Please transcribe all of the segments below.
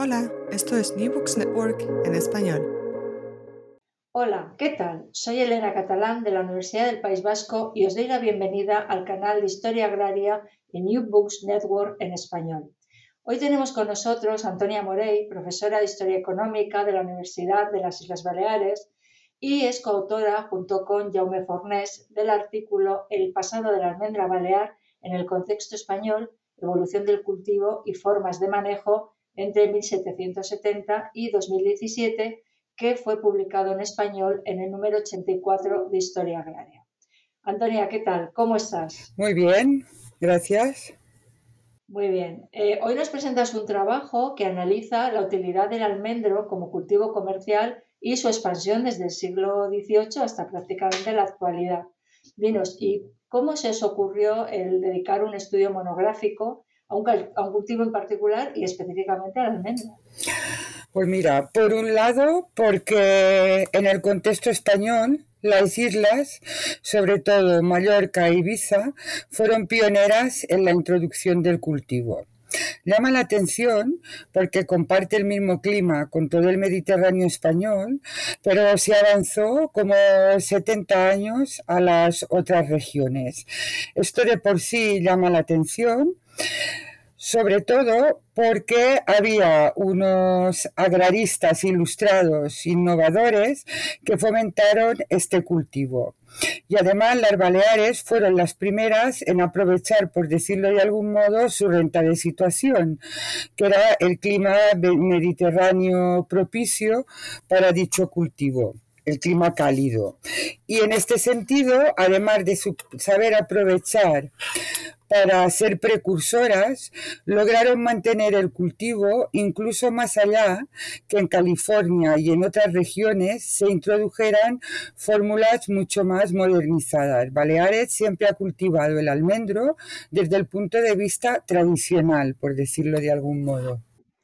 Hola, esto es New Books Network en español. Hola, ¿qué tal? Soy Elena Catalán de la Universidad del País Vasco y os doy la bienvenida al canal de Historia Agraria de New Books Network en español. Hoy tenemos con nosotros a Antonia Morey, profesora de Historia Económica de la Universidad de las Islas Baleares y es coautora, junto con Jaume Fornés, del artículo El pasado de la almendra balear en el contexto español, evolución del cultivo y formas de manejo entre 1770 y 2017, que fue publicado en español en el número 84 de Historia Agraria. Antonia, ¿qué tal? ¿Cómo estás? Muy bien, gracias. Muy bien. Eh, hoy nos presentas un trabajo que analiza la utilidad del almendro como cultivo comercial y su expansión desde el siglo XVIII hasta prácticamente la actualidad. Dinos, ¿y cómo se os ocurrió el dedicar un estudio monográfico a un, a cultivo en particular y específicamente al almendro? Pues mira, por un lado, porque en el contexto español, las islas, sobre todo Mallorca e Ibiza, fueron pioneras en la introducción del cultivo. Llama la atención porque comparte el mismo clima con todo el Mediterráneo español, pero se avanzó como 70 años a las otras regiones. Esto de por sí llama la atención sobre todo porque había unos agraristas ilustrados innovadores que fomentaron este cultivo. Y además las Baleares fueron las primeras en aprovechar, por decirlo de algún modo, su renta de situación, que era el clima mediterráneo propicio para dicho cultivo el clima cálido. Y en este sentido, además de saber aprovechar para ser precursoras, lograron mantener el cultivo incluso más allá que en California y en otras regiones se introdujeran fórmulas mucho más modernizadas. Baleares siempre ha cultivado el almendro desde el punto de vista tradicional, por decirlo de algún modo.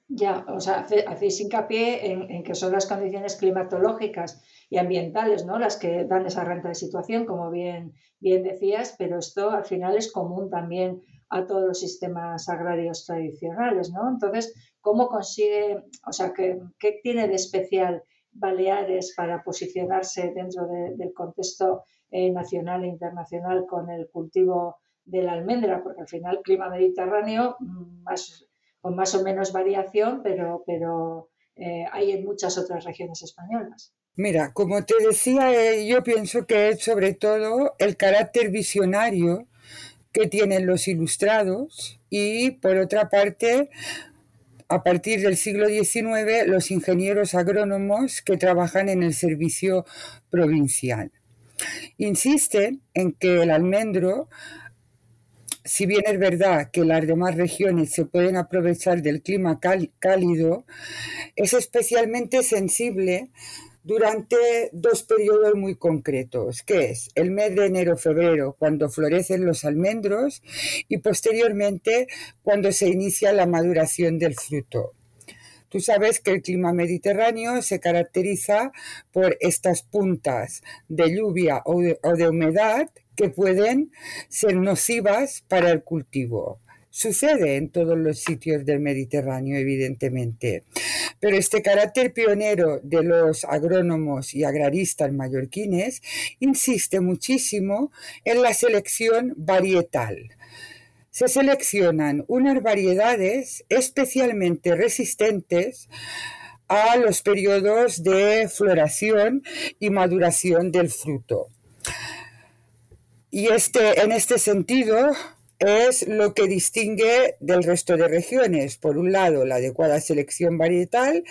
Ya, o sea, hacéis hincapié en, en que son las condiciones climatológicas y ambientales, ¿no? Las que dan esa renta de situación, como bien, bien decías, pero esto al final es común también a todos los sistemas agrarios tradicionales, ¿no? Entonces, ¿cómo consigue, o sea, qué, qué tiene de especial Baleares para posicionarse dentro del contexto eh, nacional e internacional con el cultivo de la almendra? Porque al final, clima mediterráneo, más, con más o menos variación, pero, pero eh, hay en muchas otras regiones españolas. Mira, como te decía, eh, yo pienso que es sobre todo el carácter visionario que tienen los ilustrados y por otra parte, a partir del siglo XIX, los ingenieros agrónomos que trabajan en el servicio provincial. Insisten en que el almendro si bien es verdad que las demás regiones se pueden aprovechar del clima cálido, es especialmente sensible durante dos periodos muy concretos, que es el mes de enero-febrero, cuando florecen los almendros, y posteriormente cuando se inicia la maduración del fruto. Tú sabes que el clima mediterráneo se caracteriza por estas puntas de lluvia o de, humedad que pueden ser nocivas para el cultivo. Sucede en todos los sitios del Mediterráneo, evidentemente. Pero este carácter pionero de los agrónomos y agraristas mallorquines insiste muchísimo en la selección varietal. se seleccionan unas variedades especialmente resistentes a los periodos de floración y maduración del fruto. Y este, en este sentido, es lo que distingue del resto de regiones. Por un lado, la adecuada selección varietal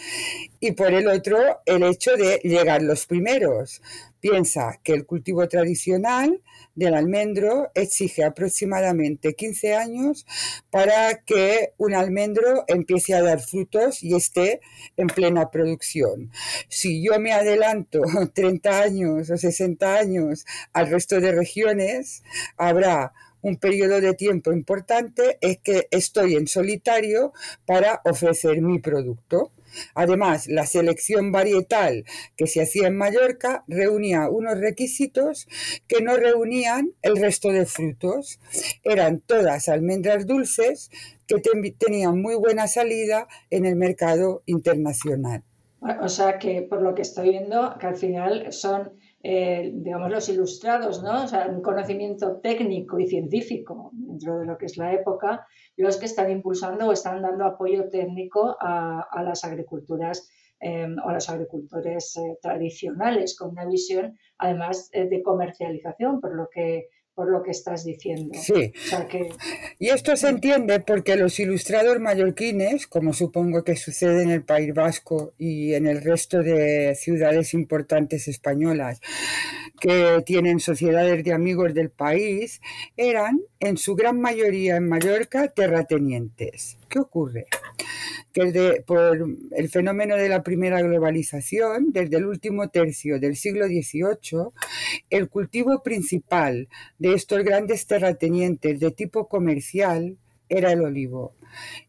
y por el otro, el hecho de llegar los primeros. Piensa que el cultivo tradicional del almendro exige aproximadamente 15 años para que un almendro empiece a dar frutos y esté en plena producción. Si yo me adelanto 30 años o 60 años al resto de regiones, habrá un periodo de tiempo importante es que estoy en solitario para ofrecer mi producto. Además, la selección varietal que se hacía en Mallorca reunía unos requisitos que no reunían el resto de frutos. Eran todas almendras dulces que tenían muy buena salida en el mercado internacional. O sea que por lo que estoy viendo, que al final son eh, digamos, los ilustrados, ¿no? O sea, un conocimiento técnico y científico dentro de lo que es la época, los que están impulsando o están dando apoyo técnico a, las agriculturas eh, o a los agricultores eh, tradicionales con una visión, además, de comercialización, por lo que por lo que estás diciendo. Sí. Y esto se entiende porque los ilustrados mallorquines, como supongo que sucede en el País Vasco y en el resto de ciudades importantes españolas que tienen sociedades de amigos del país, eran en su gran mayoría en Mallorca terratenientes. ¿Qué ocurre? que por el fenómeno de la primera globalización, desde el último tercio del siglo XVIII, el cultivo principal de estos grandes terratenientes de tipo comercial era el olivo.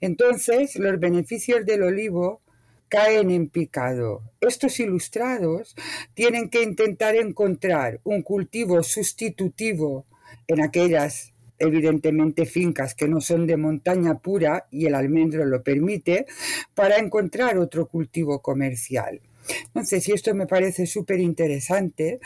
Entonces, los beneficios del olivo caen en picado. Estos ilustrados tienen que intentar encontrar un cultivo sustitutivo en aquellas evidentemente fincas que no son de montaña pura y el almendro lo permite, para encontrar otro cultivo comercial. Entonces, y esto me parece súper interesante,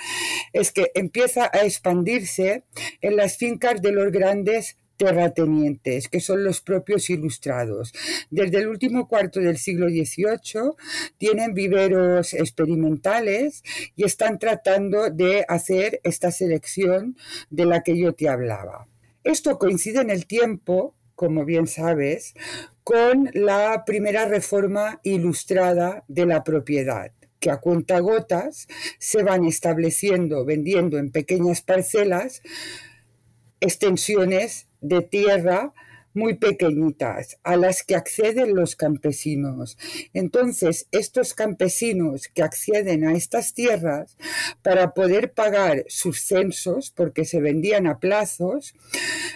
es que empieza a expandirse en las fincas de los grandes terratenientes, que son los propios ilustrados. Desde el último cuarto del siglo XVIII tienen viveros experimentales y están tratando de hacer esta selección de la que yo te hablaba. Esto coincide en el tiempo, como bien sabes, con la primera reforma ilustrada de la propiedad que a cuentagotas se van estableciendo, vendiendo en pequeñas parcelas extensiones de tierra muy pequeñitas a las que acceden los campesinos. Entonces, estos campesinos que acceden a estas tierras para poder pagar sus censos, porque se vendían a plazos,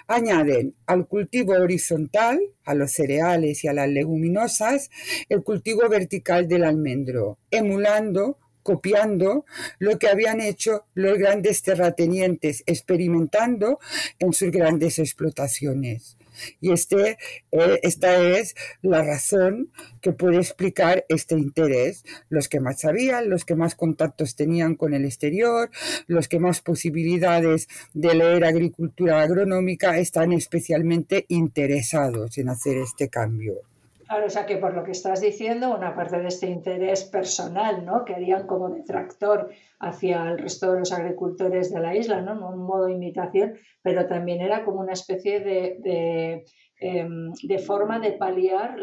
añaden al cultivo horizontal, a los cereales y a las leguminosas, el cultivo vertical del almendro, emulando copiando lo que habían hecho los grandes terratenientes, experimentando en sus grandes explotaciones. Y este, eh, esta es la razón que puede explicar este interés. Los que más sabían, los que más contactos tenían con el exterior, los que más posibilidades de leer agricultura agronómica están especialmente interesados en hacer este cambio. Claro, o sea que por lo que estás diciendo, una parte de este interés personal, ¿no? Que harían como detractor hacia el resto de los agricultores de la isla, ¿no? Un modo de imitación, pero también era como una especie de, em, forma de paliar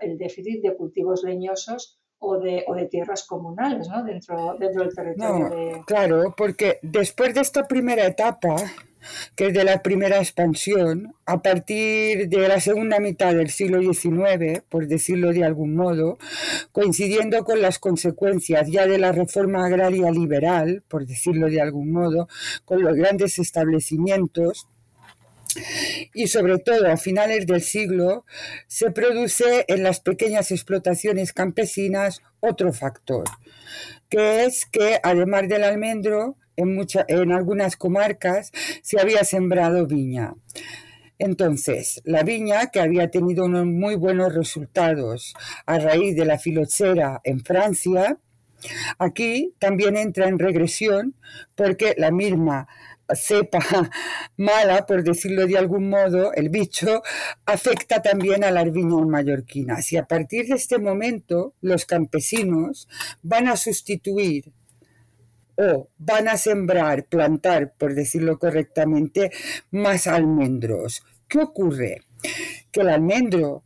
el déficit de cultivos leñosos o de, o de, tierras comunales ¿no? dentro, dentro del territorio. Claro, porque después de esta primera etapa, que es de la primera expansión, a partir de la segunda mitad del siglo XIX, por decirlo de algún modo, coincidiendo con las consecuencias ya de la reforma agraria liberal, por decirlo de algún modo, con los grandes establecimientos, y sobre todo a finales del siglo se produce en las pequeñas explotaciones campesinas otro factor, que es que además del almendro en, algunas comarcas se había sembrado viña. Entonces, la viña, que había tenido unos muy buenos resultados a raíz de la filoxera en Francia, aquí también entra en regresión porque la misma cepa mala, por decirlo de algún modo, el bicho, afecta también a las viñas mallorquinas. Y a partir de este momento, los campesinos van a sustituir o van a sembrar, plantar, por decirlo correctamente, más almendros. ¿Qué ocurre? Que el almendro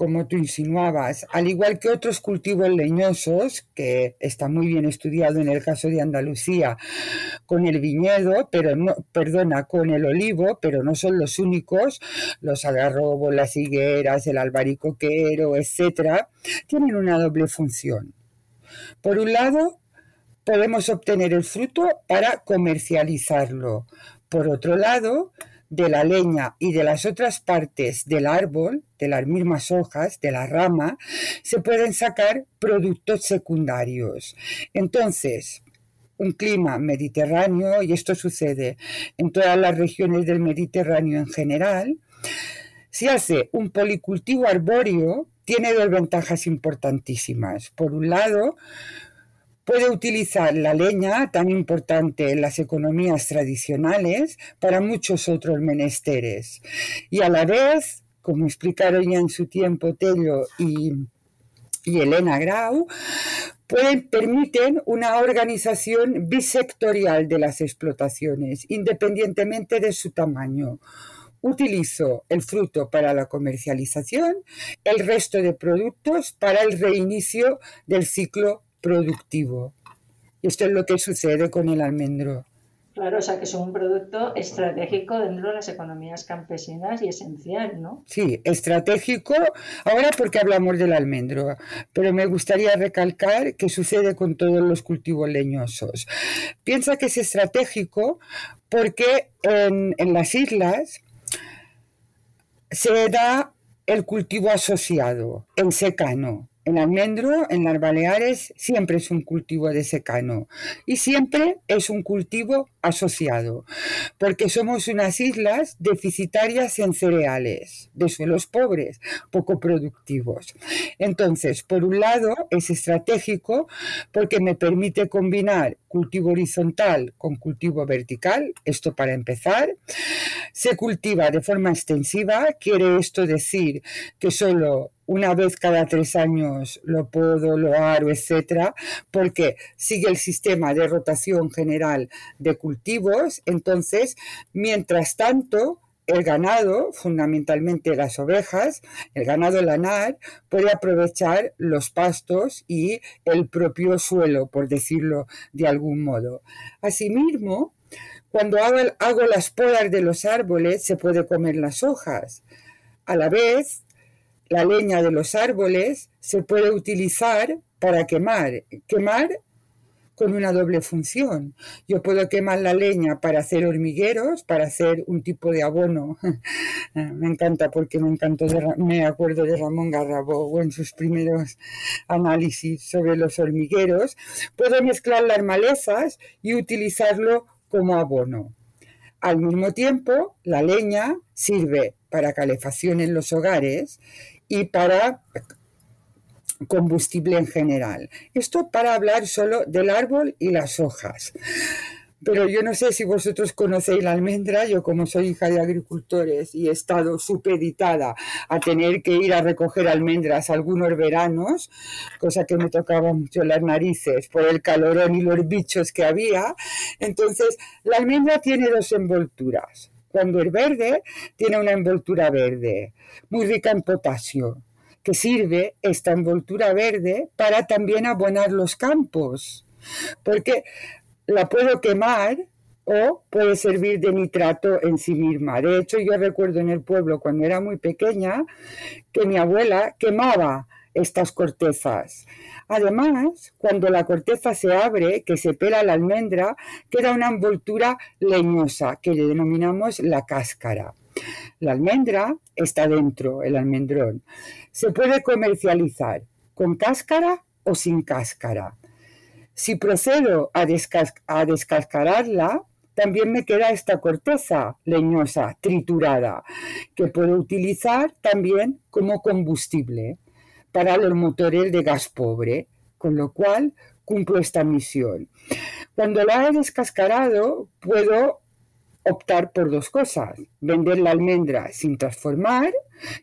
como tú insinuabas, al igual que otros cultivos leñosos, que está muy bien estudiado en el caso de Andalucía, con el viñedo, pero no, perdona, con el olivo, pero no son los únicos, los agarrobos, las higueras, el albaricoquero, etcétera, tienen una doble función. Por un lado, podemos obtener el fruto para comercializarlo. Por otro lado, de la leña y de las otras partes del árbol, de las mismas hojas, de la rama, se pueden sacar productos secundarios. Entonces, un clima mediterráneo, y esto sucede en todas las regiones del Mediterráneo en general, si hace un policultivo arbóreo, tiene dos ventajas importantísimas. Por un lado, puede utilizar la leña, tan importante en las economías tradicionales, para muchos otros menesteres. Y a la vez, como explicaron ya en su tiempo Tello y, Elena Grau, pueden, permiten una organización bisectorial de las explotaciones, independientemente de su tamaño. Utilizo el fruto para la comercialización, el resto de productos para el reinicio del ciclo productivo. Y esto es lo que sucede con el almendro. Claro, o sea que es un producto estratégico dentro de las economías campesinas y esencial, ¿no? Sí, estratégico, ahora porque hablamos del almendro, pero me gustaría recalcar que sucede con todos los cultivos leñosos. Piensa que es estratégico porque en, en las islas se da el cultivo asociado, en secano. El almendro en las Baleares siempre es un cultivo de secano y siempre es un cultivo asociado, porque somos unas islas deficitarias en cereales, de suelos pobres, poco productivos. Entonces, por un lado, es estratégico porque me permite combinar cultivo horizontal con cultivo vertical, esto para empezar. Se cultiva de forma extensiva, quiere esto decir que solo una vez cada tres años lo puedo, lo aro, etcétera, porque sigue el sistema de rotación general de cultivos. Entonces, mientras tanto, el ganado, fundamentalmente las ovejas, el ganado lanar, puede aprovechar los pastos y el propio suelo, por decirlo de algún modo. Asimismo, cuando hago, hago las podas de los árboles, se puede comer las hojas. A la vez, la leña de los árboles se puede utilizar para quemar. Quemar con una doble función. Yo puedo quemar la leña para hacer hormigueros, para hacer un tipo de abono. me encanta porque me encantó, me acuerdo de Ramón Garrabo en sus primeros análisis sobre los hormigueros. Puedo mezclar las malezas y utilizarlo como abono. Al mismo tiempo, la leña sirve para calefacción en los hogares y para combustible en general. Esto para hablar solo del árbol y las hojas. Pero yo no sé si vosotros conocéis la almendra, yo como soy hija de agricultores y he estado supeditada a tener que ir a recoger almendras algunos veranos, cosa que me tocaba mucho las narices por el calorón y los bichos que había, entonces la almendra tiene dos envolturas. Cuando es verde, tiene una envoltura verde, muy rica en potasio, que sirve esta envoltura verde para también abonar los campos, porque la puedo quemar o puede servir de nitrato en sí misma. De hecho, yo recuerdo en el pueblo cuando era muy pequeña que mi abuela quemaba estas cortezas. Además, cuando la corteza se abre, que se pela la almendra, queda una envoltura leñosa que le denominamos la cáscara. La almendra está dentro, el almendrón. Se puede comercializar con cáscara o sin cáscara. Si procedo a, descascararla, también me queda esta corteza leñosa, triturada, que puedo utilizar también como combustible para los motores de gas pobre, con lo cual cumplo esta misión. Cuando la he descascarado, puedo optar por dos cosas, vender la almendra sin transformar,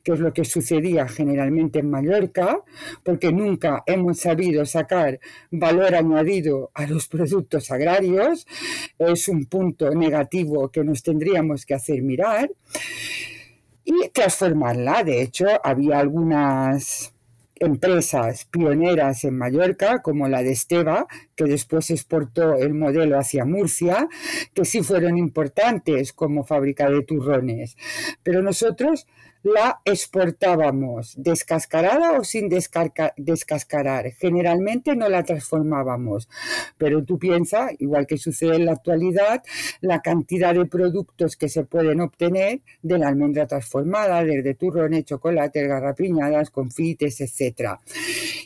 que es lo que sucedía generalmente en Mallorca, porque nunca hemos sabido sacar valor añadido a los productos agrarios, es un punto negativo que nos tendríamos que hacer mirar, y transformarla. De hecho, había algunas empresas pioneras en Mallorca, como la de Esteba, que después exportó el modelo hacia Murcia, que sí fueron importantes como fábrica de turrones. Pero nosotros la exportábamos descascarada o sin descascarar. Generalmente no la transformábamos, pero tú piensas, igual que sucede en la actualidad, la cantidad de productos que se pueden obtener de la almendra transformada, desde turrones, chocolates, garrapiñadas, confites, etc.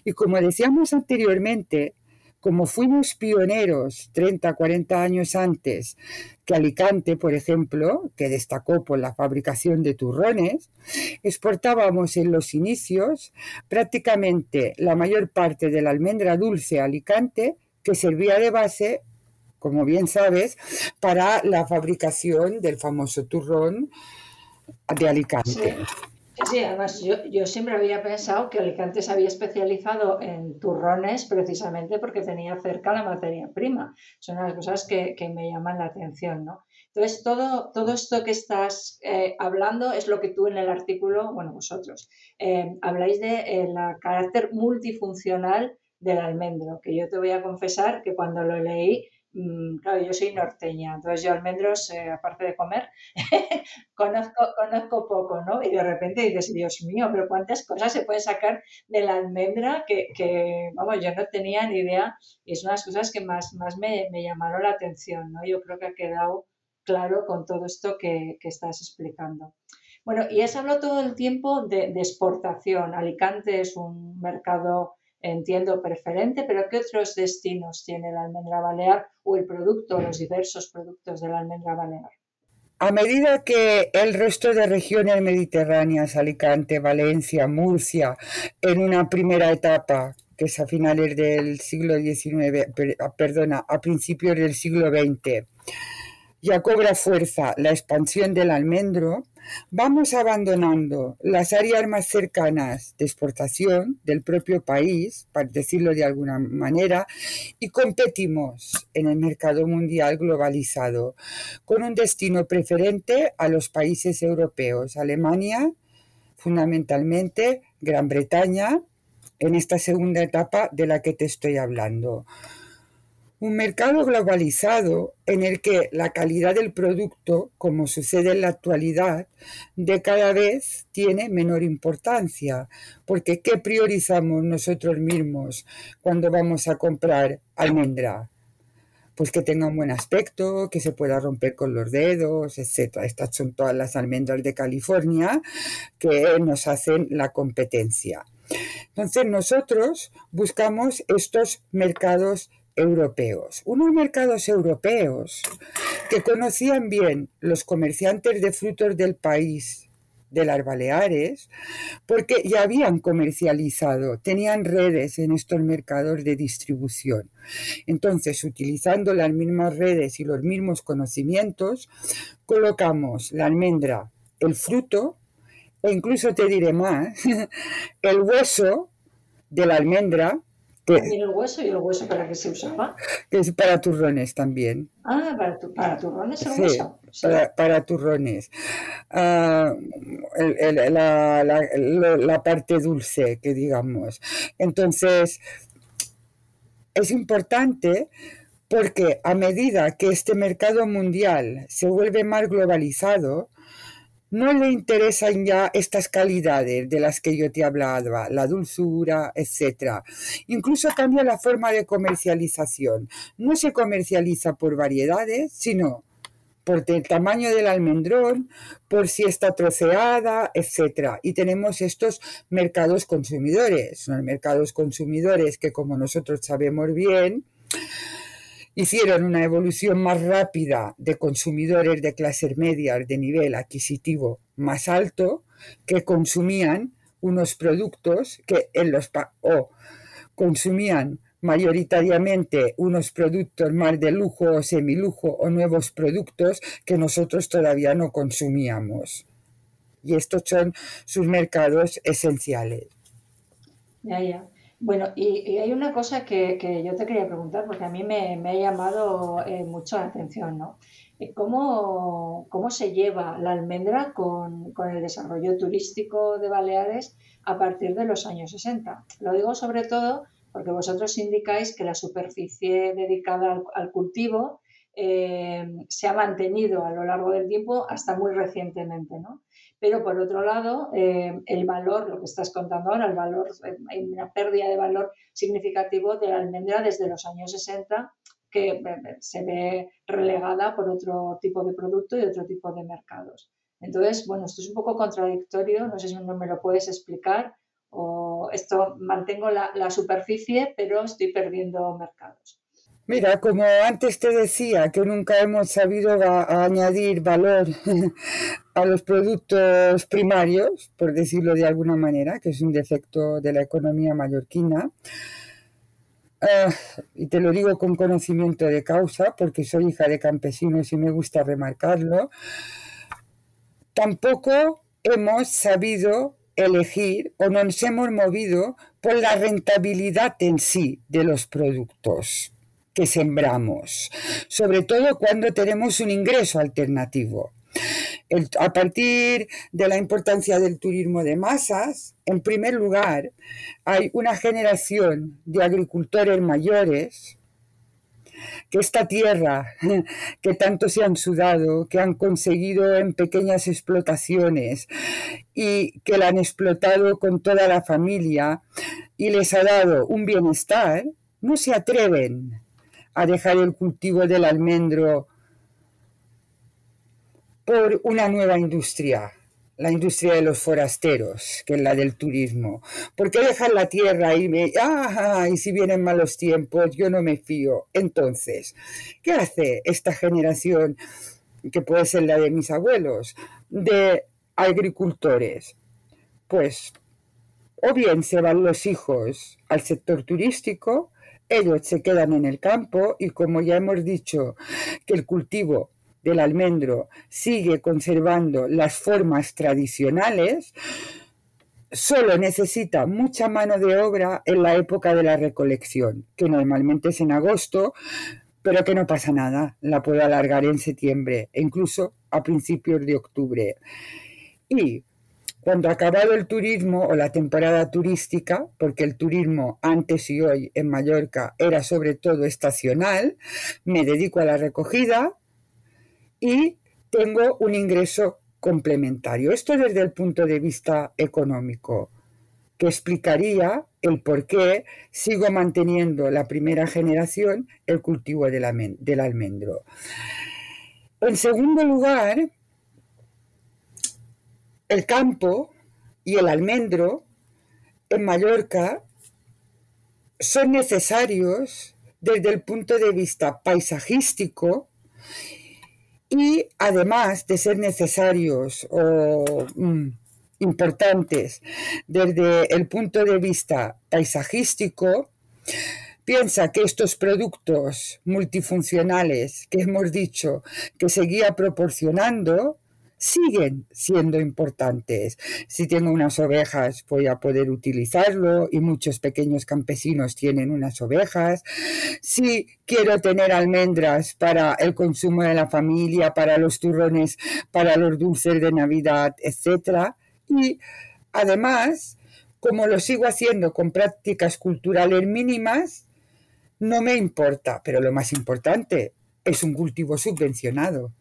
Y como decíamos anteriormente, como fuimos pioneros 30, 40 años antes que Alicante, por ejemplo, que destacó por la fabricación de turrones, exportábamos en los inicios prácticamente la mayor parte de la almendra dulce a Alicante que servía de base, como bien sabes, para la fabricación del famoso turrón de Alicante. Además yo, siempre había pensado que Alicante se había especializado en turrones precisamente porque tenía cerca la materia prima. Son las cosas que, me llaman la atención, ¿no? Entonces, todo, todo esto que estás eh, hablando es lo que tú en el artículo, bueno, vosotros, eh, habláis de eh, la carácter multifuncional del almendro, que yo te voy a confesar que cuando lo leí claro, yo soy norteña, entonces yo almendros, eh, aparte de comer, conozco, conozco poco, ¿no? Y de repente dices, Dios mío, pero cuántas cosas se pueden sacar de la almendra que, vamos, yo no tenía ni idea y es una de las cosas que más, más me, llamaron la atención, ¿no? Yo creo que ha quedado claro con todo esto que, estás explicando. Bueno, y has hablado todo el tiempo de, de exportación. Alicante es un mercado entiendo preferente, pero ¿qué otros destinos tiene la almendra balear o el producto, los diversos productos de la almendra balear? A medida que el resto de regiones mediterráneas, Alicante, Valencia, Murcia, en una primera etapa, que es a finales del siglo XIX, perdona, a principios del siglo XX, ya cobra fuerza la expansión del almendro, vamos abandonando las áreas más cercanas de exportación del propio país, para decirlo de alguna manera, y competimos en el mercado mundial globalizado, con un destino preferente a los países europeos, Alemania, fundamentalmente Gran Bretaña, en esta segunda etapa de la que te estoy hablando un mercado globalizado en el que la calidad del producto, como sucede en la actualidad, de cada vez tiene menor importancia, porque ¿qué priorizamos nosotros mismos cuando vamos a comprar almendra? Pues que tenga un buen aspecto, que se pueda romper con los dedos, etc. Estas son todas las almendras de California que nos hacen la competencia. Entonces nosotros buscamos estos mercados europeos, unos mercados europeos que conocían bien los comerciantes de frutos del país de las Baleares, porque ya habían comercializado, tenían redes en estos mercados de distribución. Entonces, utilizando las mismas redes y los mismos conocimientos, colocamos la almendra, el fruto, e incluso te diré más, el hueso de la almendra, ¿Y el hueso? ¿Y el hueso para qué se usaba? Es para turrones también. Ah, para, para turrones el hueso. Sí. Para, para, turrones. Ah, la, la, la, parte dulce, que digamos. Entonces, es importante porque a medida que este mercado mundial se vuelve más globalizado, no le interesan ya estas calidades de las que yo te hablaba, la dulzura, etc. Incluso cambia la forma de comercialización. No se comercializa por variedades, sino por el tamaño del almendrón, por si está troceada, etc. Y tenemos estos mercados consumidores, son mercados consumidores que como nosotros sabemos bien, hicieron una evolución más rápida de consumidores de clases medias de nivel adquisitivo más alto que consumían unos productos que en los o consumían mayoritariamente unos productos más de lujo o semilujo o nuevos productos que nosotros todavía no consumíamos. Y estos son sus mercados esenciales. Ya, ya. Bueno, y, hay una cosa que, yo te quería preguntar, porque a mí me, ha llamado eh, mucho la atención, ¿no? Eh, ¿Cómo, ¿Cómo, se lleva la almendra con, con, el desarrollo turístico de Baleares a partir de los años 60? Lo digo sobre todo porque vosotros indicáis que la superficie dedicada al, cultivo eh, se ha mantenido a lo largo del tiempo hasta muy recientemente, ¿no? Pero por otro lado, eh, el valor, lo que estás contando ahora, el valor, hay una pérdida de valor significativo de la almendra desde los años 60 que eh, se ve relegada por otro tipo de producto y otro tipo de mercados. Entonces, bueno, esto es un poco contradictorio, no sé si me lo puedes explicar, o esto mantengo la, superficie, pero estoy perdiendo mercados. Mira, como antes te decía, que nunca hemos sabido añadir valor a los productos primarios, por decirlo de alguna manera, que es un defecto de la economía mallorquina. Ah, y te lo digo con conocimiento de causa, porque soy hija de campesinos y me gusta remarcarlo. Tampoco hemos sabido elegir o nos hemos movido por la rentabilidad en sí de los productos que sembramos, sobre todo cuando tenemos un ingreso alternativo. a partir de la importancia del turismo de masas, en primer lugar, hay una generación de agricultores mayores que esta tierra que tanto se han sudado, que han conseguido en pequeñas explotaciones y que la han explotado con toda la familia y les ha dado un bienestar, no se atreven a dejar el cultivo del almendro por una nueva industria la industria de los forasteros, que es la del turismo. ¿Por qué la tierra y me, ah, y si vienen malos tiempos, yo no me fío? Entonces, ¿qué hace esta generación, que puede ser la de mis abuelos, de agricultores? Pues, o bien se van los hijos al sector turístico, ellos se quedan en el campo y como ya hemos dicho que el cultivo del almendro sigue conservando las formas tradicionales, solo necesita mucha mano de obra en la época de la recolección, que normalmente es en agosto, pero que no pasa nada, la puedo alargar en septiembre e incluso a principios de octubre. Y cuando ha acabado el turismo o la temporada turística, porque el turismo antes y hoy en Mallorca era sobre todo estacional, me dedico a la recogida, y tengo un ingreso complementario. Esto desde el punto de vista económico, que explicaría el por qué sigo manteniendo la primera generación el cultivo del, almendro. En segundo lugar, el campo y el almendro en Mallorca son necesarios desde el punto de vista paisajístico y además de ser necesarios o mm, importantes desde el punto de vista paisajístico, piensa que estos productos multifuncionales que hemos dicho que seguía proporcionando siguen siendo importantes. Si tengo unas ovejas, voy a poder utilizarlo y muchos pequeños campesinos tienen unas ovejas. Si quiero tener almendras para el consumo de la familia, para los turrones, para los dulces de Navidad, etc. Y además, como lo sigo haciendo con prácticas culturales mínimas, no me importa, pero lo más importante es un cultivo subvencionado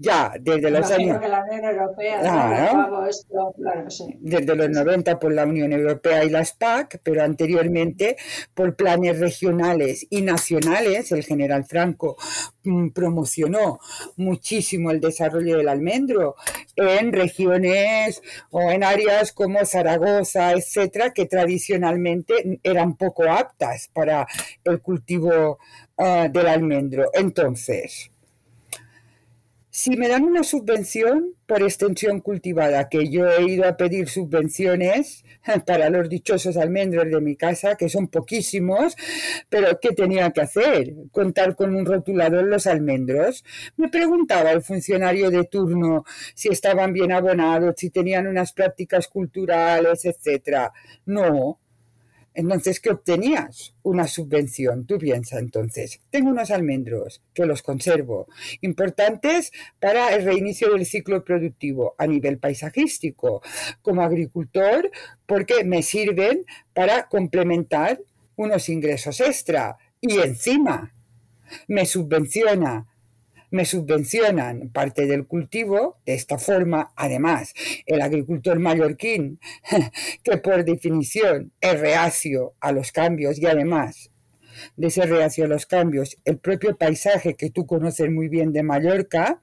ya desde los años desde los 90 por la Unión Europea y las PAC, pero anteriormente por planes regionales y nacionales. El general Franco mm, promocionó muchísimo el desarrollo del almendro en regiones o en áreas como Zaragoza, etcétera, que tradicionalmente eran poco aptas para el cultivo ah, del almendro. Entonces, si me dan una subvención por extensión cultivada, que yo he ido a pedir subvenciones para los dichosos almendros de mi casa, que son poquísimos, pero ¿qué tenía que hacer? ¿Contar con un rotulador los almendros? Me preguntaba el funcionario de turno si estaban bien abonados, si tenían unas prácticas culturales, etc. No, entonces, ¿qué obtenías? Una subvención. Tú piensas entonces, tengo unos almendros que los conservo, importantes para el reinicio del ciclo productivo a nivel paisajístico, como agricultor, porque me sirven para complementar unos ingresos extra y encima me subvenciona me subvencionan parte del cultivo. De esta forma, además, el agricultor mallorquín, que por definición es reacio a los cambios y además de ser reacio a los cambios, el propio paisaje que tú conoces muy bien de Mallorca,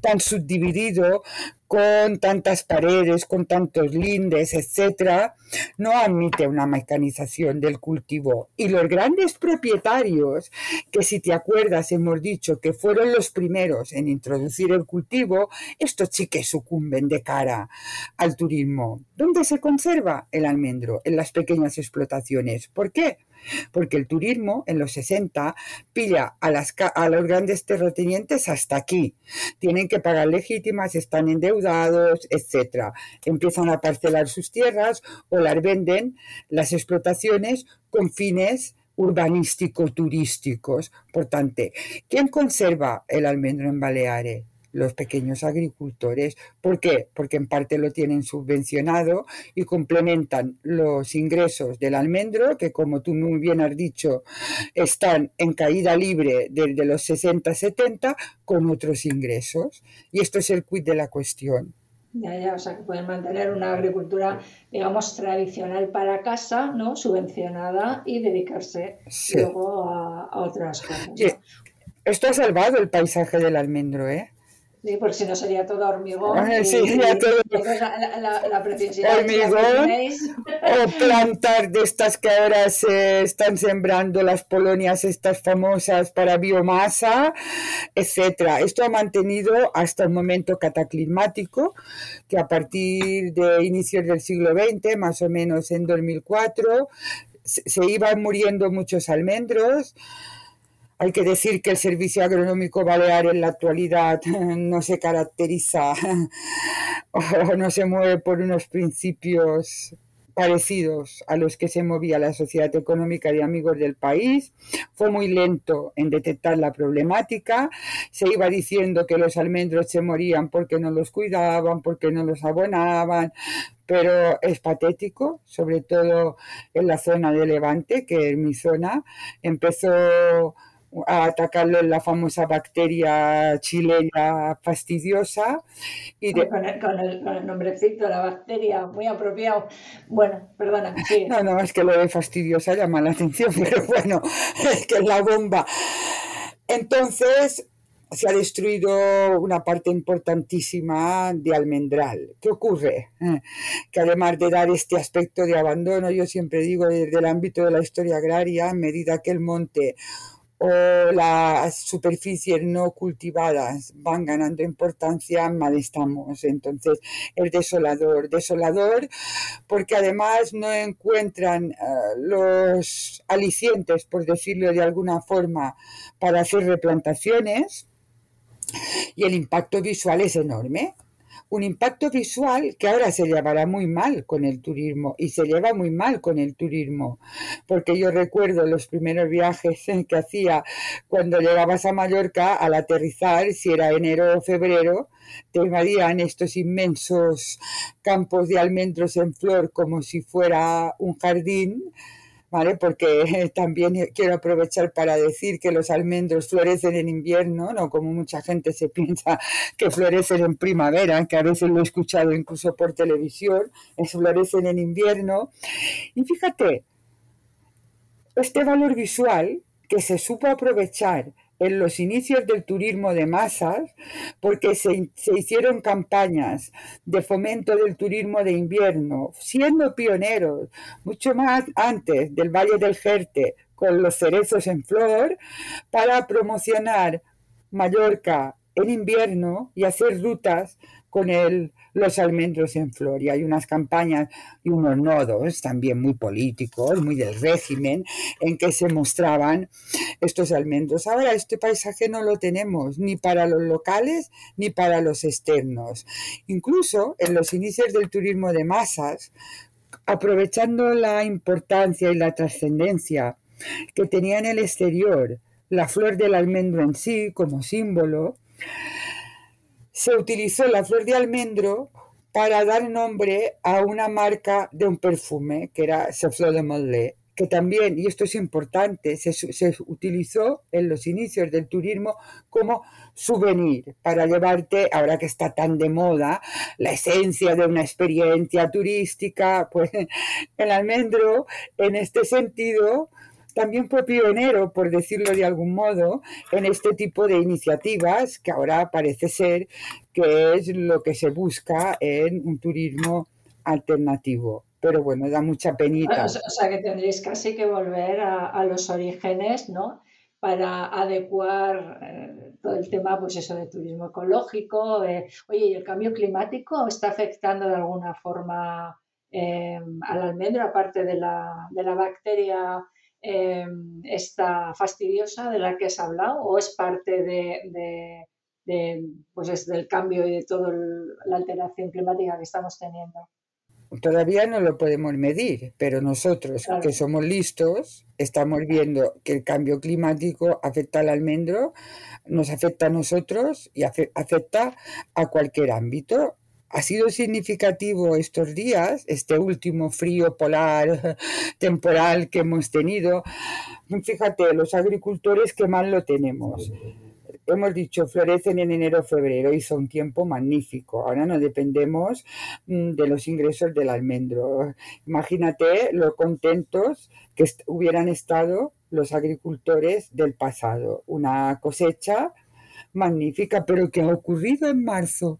tan subdividido, con tantas paredes, con tantos lindes, etcétera, no admite una mecanización del cultivo. Y los grandes propietarios, que si te acuerdas hemos dicho que fueron los primeros en introducir el cultivo, estos que sucumben de cara al turismo. ¿Dónde se conserva el almendro? En las pequeñas explotaciones. ¿Por qué? Porque el turismo en los 60 pilla a, las, a los grandes terratenientes hasta aquí. Tienen que pagar legítimas, están endeudados, etc. Empiezan a parcelar sus tierras o las venden las explotaciones con fines urbanístico-turísticos. Por tanto, ¿quién conserva el almendro en Baleares? Los pequeños agricultores. ¿Por qué? Porque en parte lo tienen subvencionado y complementan los ingresos del almendro, que como tú muy bien has dicho, están en caída libre desde los 60-70 con otros ingresos. Y esto es el quid de la cuestión. Ya, ya, o sea, que pueden mantener una agricultura, digamos, tradicional para casa, ¿no? Subvencionada y dedicarse luego a, otras cosas. Esto ha salvado el paisaje del almendro, ¿eh? Sí, porque si no sería todo hormigón. sí, sería todo la, preciosidad hormigón. O plantar de estas que ahora se están sembrando las polonias, estas famosas para biomasa, etcétera. Esto ha mantenido hasta un momento cataclimático, que a partir de inicios del siglo XX, más o menos en 2004, se iban muriendo muchos almendros hay que decir que el Servicio Agronómico Balear en la actualidad no se caracteriza o no se mueve por unos principios parecidos a los que se movía la Sociedad Económica de Amigos del País. Fue muy lento en detectar la problemática. Se iba diciendo que los almendros se morían porque no los cuidaban, porque no los abonaban, pero es patético, sobre todo en la zona de Levante, que es mi zona. Empezó a atacarlo en la famosa bacteria chilena fastidiosa. Y con, el, nombrecito, la bacteria, muy apropiado. Bueno, perdona. No, no, es que lo de fastidiosa llama la atención, pero bueno, es que es la bomba. Entonces, se ha destruido una parte importantísima de almendral. ¿Qué ocurre? Eh, que además de dar este aspecto de abandono, yo siempre digo desde el ámbito de la historia agraria, a medida que el monte o las superficies no cultivadas van ganando importancia, mal estamos. Entonces, es desolador, desolador, porque además no encuentran eh, los alicientes, por decirlo de alguna forma, para hacer replantaciones y el impacto visual es enorme un impacto visual que ahora se llevará muy mal con el turismo y se lleva muy mal con el turismo, porque yo recuerdo los primeros viajes que hacía cuando llegabas a Mallorca al aterrizar, si era enero o febrero, te invadían estos inmensos campos de almendros en flor como si fuera un jardín porque también quiero aprovechar para decir que los almendros florecen en invierno, no como mucha gente se piensa que florecen en primavera, que a veces lo he escuchado incluso por televisión, florecen en invierno. Y fíjate, este valor visual que se supo aprovechar en los inicios del turismo de masas, porque se, hicieron campañas de fomento del turismo de invierno, siendo pioneros mucho más antes del Valle del Jerte con los cerezos en flor, para promocionar Mallorca en invierno y hacer rutas con el, los almendros en flor. Y hay unas campañas y unos nodos también muy políticos, muy del régimen, en que se mostraban estos almendros. Ahora este paisaje no lo tenemos ni para los locales ni para los externos. Incluso en los inicios del turismo de masas, aprovechando la importancia y la trascendencia que tenía en el exterior la flor del almendro en sí como símbolo, se utilizó la flor de almendro para dar nombre a una marca de un perfume que era Flor de Mollet, que también, y esto es importante, se, se, utilizó en los inicios del turismo como souvenir para llevarte, ahora que está tan de moda, la esencia de una experiencia turística, pues el almendro en este sentido también fue pionero, por decirlo de algún modo, en este tipo de iniciativas que ahora parece ser que es lo que se busca en un turismo alternativo. Pero bueno, da mucha penita. o sea que tendréis casi que volver a, los orígenes, ¿no? Para adecuar eh, todo el tema, pues eso, de turismo ecológico. oye, ¿y el cambio climático está afectando de alguna forma eh, al almendro, aparte de la, de la bacteria Em, esta fastidiosa de la que has hablado o es parte de, pues del cambio y de toda la alteración climática que estamos teniendo? Todavía no lo podemos medir, pero nosotros que somos listos estamos viendo que el cambio climático afecta al almendro, nos afecta a nosotros y afecta a cualquier ámbito ha sido significativo estos días, este último frío polar temporal que hemos tenido. Fíjate, los agricultores que mal lo tenemos. Hemos dicho, florecen en enero, febrero, hizo un tiempo magnífico. Ahora no dependemos mm, de los ingresos del almendro. Imagínate lo contentos que hubieran estado los agricultores del pasado. Una cosecha magnífica, pero que ha ocurrido en marzo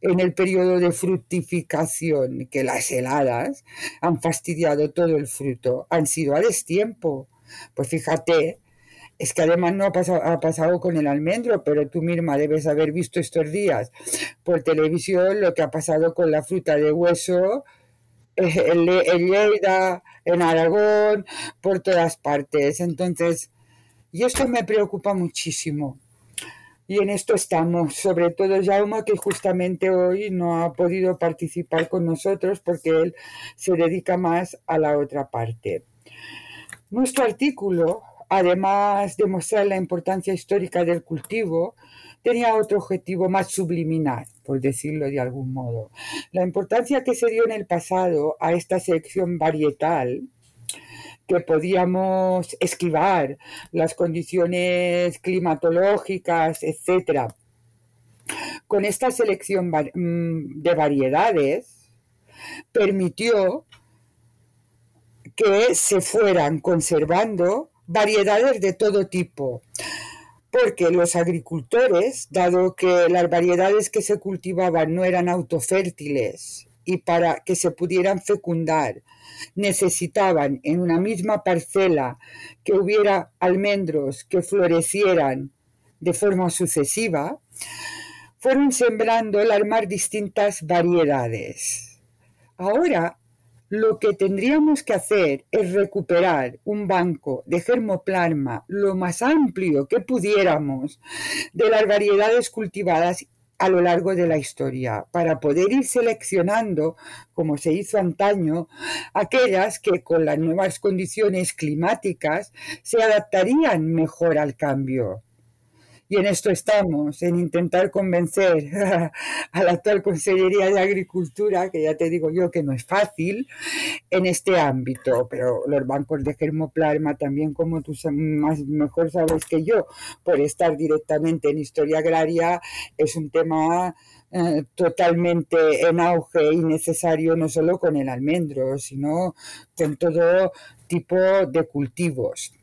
en el periodo de fructificación, que las heladas han fastidiado todo el fruto, han sido a destiempo. Pues fíjate, es que además no ha pasado, ha pasado con el almendro, pero tú misma debes haber visto estos días por televisión lo que ha pasado con la fruta de hueso eh, en, en Lleida, en Aragón, por todas partes. Entonces, y esto me preocupa muchísimo y en esto estamos, sobre todo Jaume, que justamente hoy no ha podido participar con nosotros porque él se dedica más a la otra parte. Nuestro artículo, además de mostrar la importancia histórica del cultivo, tenía otro objetivo más subliminal, por decirlo de algún modo. La importancia que se dio en el pasado a esta selección varietal que podíamos esquivar las condiciones climatológicas, etc. Con esta selección mm, de variedades permitió que se fueran conservando variedades de todo tipo, porque los agricultores, dado que las variedades que se cultivaban no eran autofértiles y para que se pudieran fecundar necesitaban en una misma parcela que hubiera almendros que florecieran de forma sucesiva, fueron sembrando el armar distintas variedades. Ahora lo que tendríamos que hacer es recuperar un banco de germoplasma lo más amplio que pudiéramos de las variedades cultivadas a lo largo de la historia, para poder ir seleccionando, como se hizo antaño, aquellas que con las nuevas condiciones climáticas se adaptarían mejor al cambio. Y en esto estamos, en intentar convencer a la actual Consellería de Agricultura, que ya te digo yo que no es fácil, en este ámbito. Pero los bancos de germoplasma también, como tú más, mejor sabes que yo, por estar directamente en historia agraria, es un tema eh, totalmente en auge y necesario no solo con el almendro, sino con todo tipo de cultivos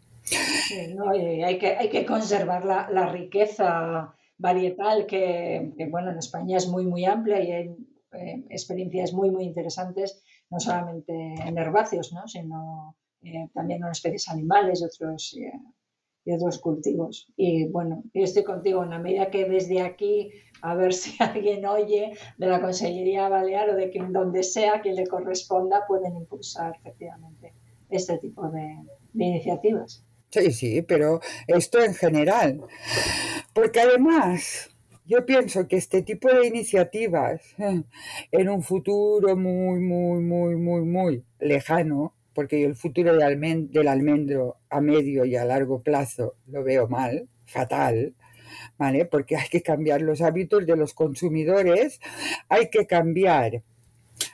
hay, que, hay que conservar la, riqueza varietal que, bueno, en España es muy, muy amplia y hay eh, experiencias muy, muy interesantes, no solamente en herbáceos, ¿no? sino eh, también en especies animales y otros, eh, y otros cultivos. Y bueno, yo estoy contigo en la medida que desde aquí, a ver si alguien oye de la Consellería Balear o de quien donde sea que le corresponda, pueden impulsar efectivamente este tipo de, iniciativas. Sí, sí, pero esto en general. Porque además, yo pienso que este tipo de iniciativas eh, en un futuro muy, muy, muy, muy, muy lejano, porque yo el futuro del almendro a medio y a largo plazo lo veo mal, fatal, ¿vale? Porque hay que cambiar los hábitos de los consumidores, hay que cambiar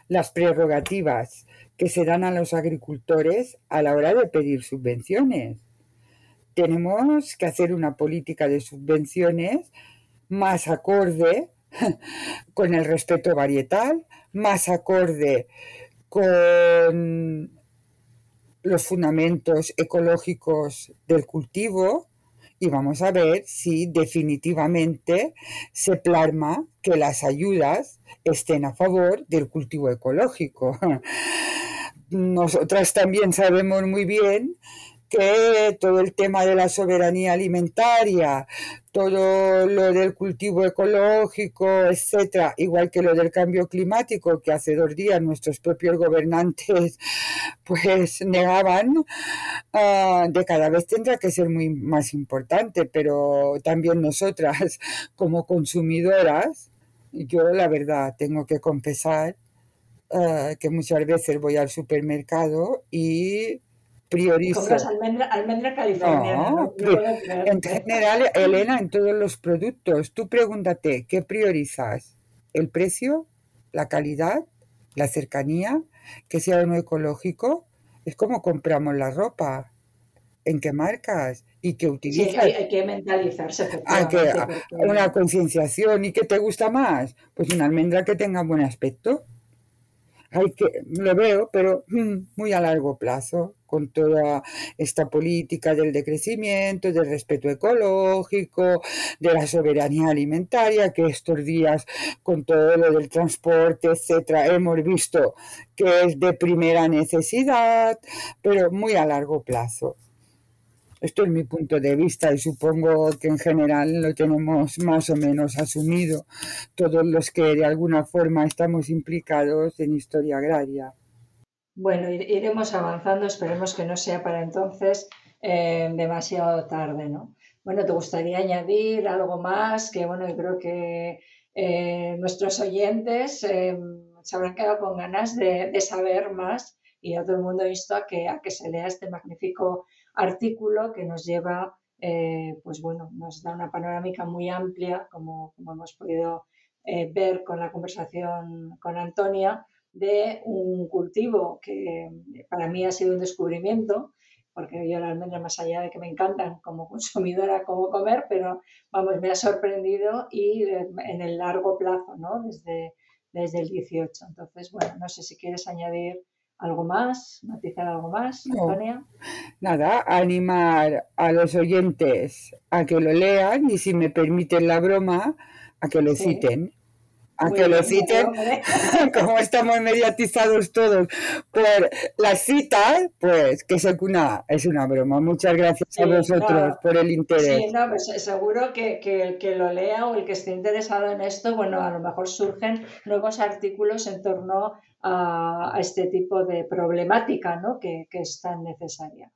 las prerrogativas que se dan a los agricultores a la hora de pedir subvenciones. Tenemos que hacer una política de subvenciones más acorde con el respeto varietal, más acorde con los fundamentos ecológicos del cultivo y vamos a ver si definitivamente se plasma que las ayudas estén a favor del cultivo ecológico. Nosotras también sabemos muy bien que todo el tema de la soberanía alimentaria, todo lo del cultivo ecológico, etcétera, igual que lo del cambio climático, que hace dos días nuestros propios gobernantes pues negaban, ah, de cada vez tendrá que ser muy más importante, pero también nosotras como consumidoras, yo la verdad tengo que confesar ah, que muchas veces voy al supermercado y priorizo. almendra, californiana. No, en general, Elena, en todos los productos, tú pregúntate, ¿qué priorizas? ¿El precio? ¿La calidad? ¿La cercanía? ¿Que sea uno ecológico? Es como compramos la ropa. ¿En qué marcas? ¿Y qué utilizas? hay, que mentalizarse. Hay que, Una concienciación. ¿Y qué te gusta más? Pues una almendra que tenga buen aspecto hay que, lo veo, pero mm, muy a largo plazo, con toda esta política del decrecimiento, del respeto ecológico, de la soberanía alimentaria, que estos días, con todo lo del transporte, etcétera, hemos visto que es de primera necesidad, pero muy a largo plazo. Esto es mi punto de vista y supongo que en general lo tenemos más o menos asumido todos los que de alguna forma estamos implicados en historia agraria. Bueno, iremos avanzando, esperemos que no sea para entonces eh, demasiado tarde, ¿no? Bueno, ¿te gustaría añadir algo más? Que bueno, yo creo que eh, nuestros oyentes eh, se habrán quedado con ganas de, saber más y a todo el mundo que, a que se lea este magnífico artículo que nos lleva, eh, pues bueno, nos da una panorámica muy amplia, como, hemos podido eh, ver con la conversación con Antonia, de un cultivo que para mí ha sido un descubrimiento, porque yo la almendra, más allá de que me encantan como consumidora, como comer, pero vamos, me ha sorprendido y en el largo plazo, ¿no? Desde, desde el 18. Entonces, bueno, no sé si quieres añadir ¿Algo más? ¿Matizar algo más, Antonia? nada, animar a los oyentes a que lo lean y si me permiten la broma, a que lo citen a que lo citen, como estamos mediatizados todos por la cita, pues que es una, es una broma. Muchas gracias a vosotros por el interés. Sí, no, pues seguro que, que, el que lo lea o el que esté interesado en esto, bueno, a lo mejor surgen nuevos artículos en torno a, este tipo de problemática ¿no? que, que es tan necesaria.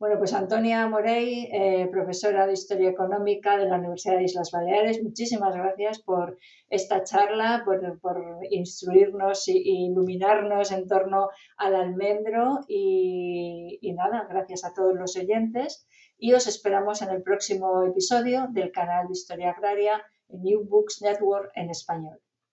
Bueno, pues Antonia Morey, eh, profesora de Historia Económica de la Universidad de Islas Baleares, muchísimas gracias por esta charla, por, instruirnos e iluminarnos en torno al almendro y, y nada, gracias a todos los oyentes y os esperamos en el próximo episodio del canal de Historia Agraria New Books Network en español.